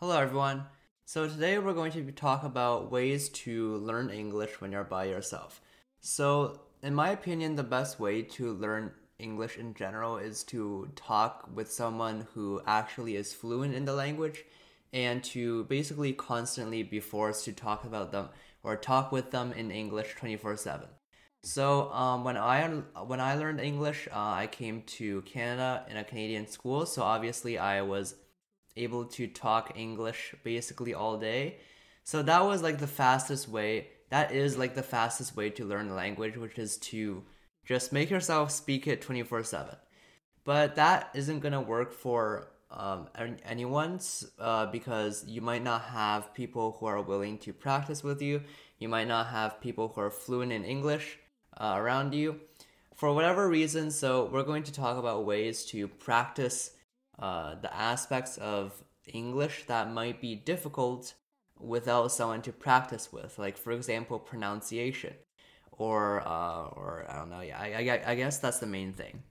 Hello, everyone. So, today we're going to talk about ways to learn English when you're by yourself. So, in my opinion, the best way to learn English in general is to talk with someone who actually is fluent in the language and to basically constantly be forced to talk about them or talk with them in English 24 7. So um, when I when I learned English, uh, I came to Canada in a Canadian school. So obviously, I was able to talk English basically all day. So that was like the fastest way. That is like the fastest way to learn the language, which is to just make yourself speak it 24 7. But that isn't gonna work for um, anyone's uh, because you might not have people who are willing to practice with you. You might not have people who are fluent in English uh, around you for whatever reason. So, we're going to talk about ways to practice uh, the aspects of English that might be difficult without someone to practice with, like, for example, pronunciation. Or, uh, or I don't know. Yeah, I, I, I guess that's the main thing.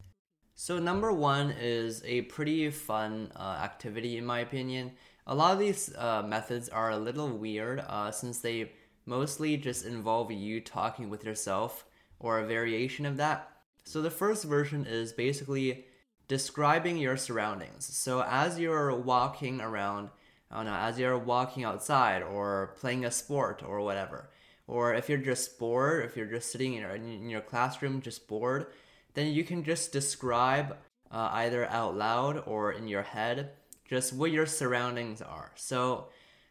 So number one is a pretty fun uh, activity in my opinion. A lot of these uh, methods are a little weird uh, since they mostly just involve you talking with yourself or a variation of that. So the first version is basically describing your surroundings. So as you're walking around, I don't know, as you're walking outside or playing a sport or whatever, or if you're just bored, if you're just sitting in your, in your classroom just bored, then you can just describe uh, either out loud or in your head just what your surroundings are. So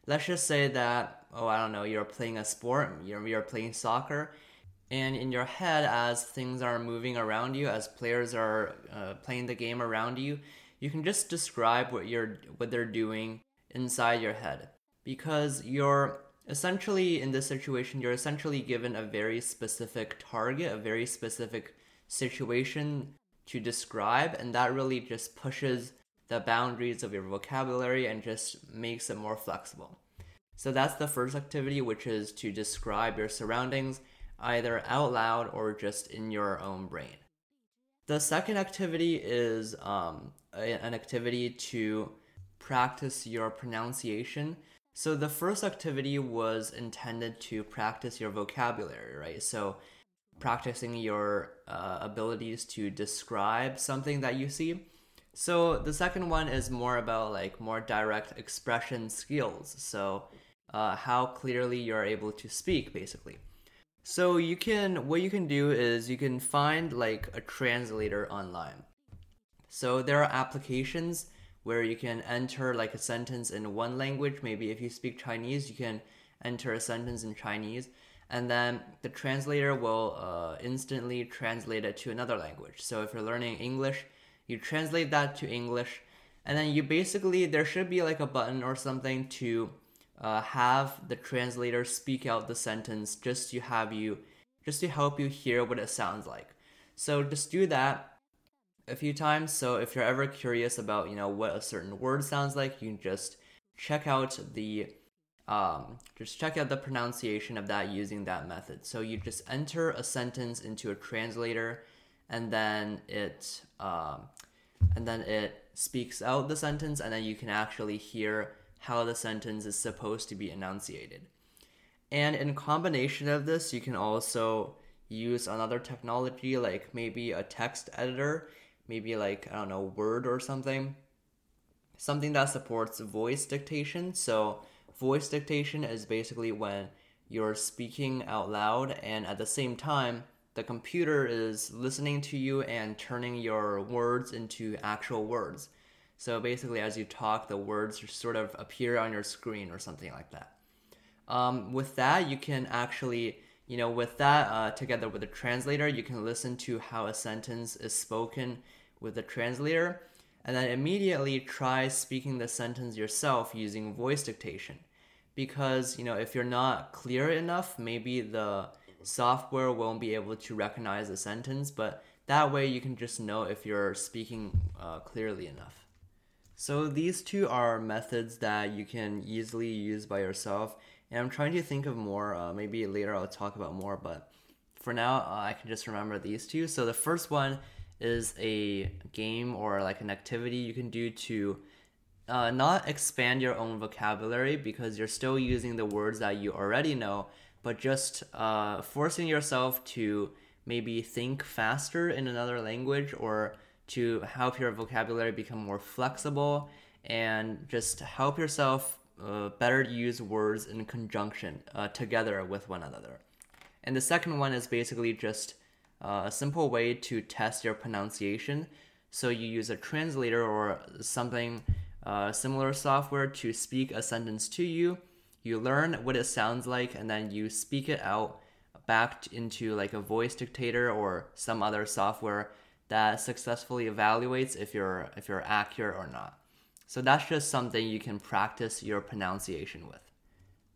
let's just say that, oh, I don't know, you're playing a sport, you're, you're playing soccer, and in your head as things are moving around you as players are uh, playing the game around you you can just describe what you're what they're doing inside your head. Because you're essentially in this situation you're essentially given a very specific target a very specific situation to describe and that really just pushes the boundaries of your vocabulary and just makes it more flexible. So that's the first activity which is to describe your surroundings either out loud or just in your own brain. The second activity is um, a, an activity to practice your pronunciation. So the first activity was intended to practice your vocabulary, right? So practicing your uh, abilities to describe something that you see. So the second one is more about like more direct expression skills. So uh, how clearly you're able to speak, basically. So you can what you can do is you can find like a translator online. So there are applications where you can enter like a sentence in one language. Maybe if you speak Chinese, you can enter a sentence in Chinese, and then the translator will uh, instantly translate it to another language. So if you're learning English, you translate that to English, and then you basically there should be like a button or something to uh, have the translator speak out the sentence just to have you just to help you hear what it sounds like. So just do that a few times. So if you're ever curious about you know what a certain word sounds like you can just check out the um, just check out the pronunciation of that using that method. So you just enter a sentence into a translator and then it um, and then it speaks out the sentence and then you can actually hear how the sentence is supposed to be enunciated. And in combination of this, you can also use another technology like maybe a text editor, maybe like, I don't know, Word or something. Something that supports voice dictation. So, voice dictation is basically when you're speaking out loud and at the same time, the computer is listening to you and turning your words into actual words. So basically, as you talk, the words sort of appear on your screen or something like that. Um, with that, you can actually, you know, with that uh, together with the translator, you can listen to how a sentence is spoken with the translator, and then immediately try speaking the sentence yourself using voice dictation. Because, you know, if you're not clear enough, maybe the software won't be able to recognize the sentence, but that way you can just know if you're speaking uh, clearly enough. So these two are methods that you can easily use by yourself. And I'm trying to think of more. Uh, maybe later I'll talk about more, but for now uh, I can just remember these two. So the first one is a game or like an activity you can do to uh, not expand your own vocabulary because you're still using the words that you already know, but just uh, forcing yourself to maybe think faster in another language or to help your vocabulary become more flexible and just help yourself uh, better use words in conjunction uh, together with one another. And the second one is basically just uh, a simple way to test your pronunciation. So you use a translator or something uh, similar software to speak a sentence to you. You learn what it sounds like and then you speak it out back into like a voice dictator or some other software that successfully evaluates if you're if you're accurate or not. So that's just something you can practice your pronunciation with.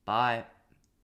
Bye.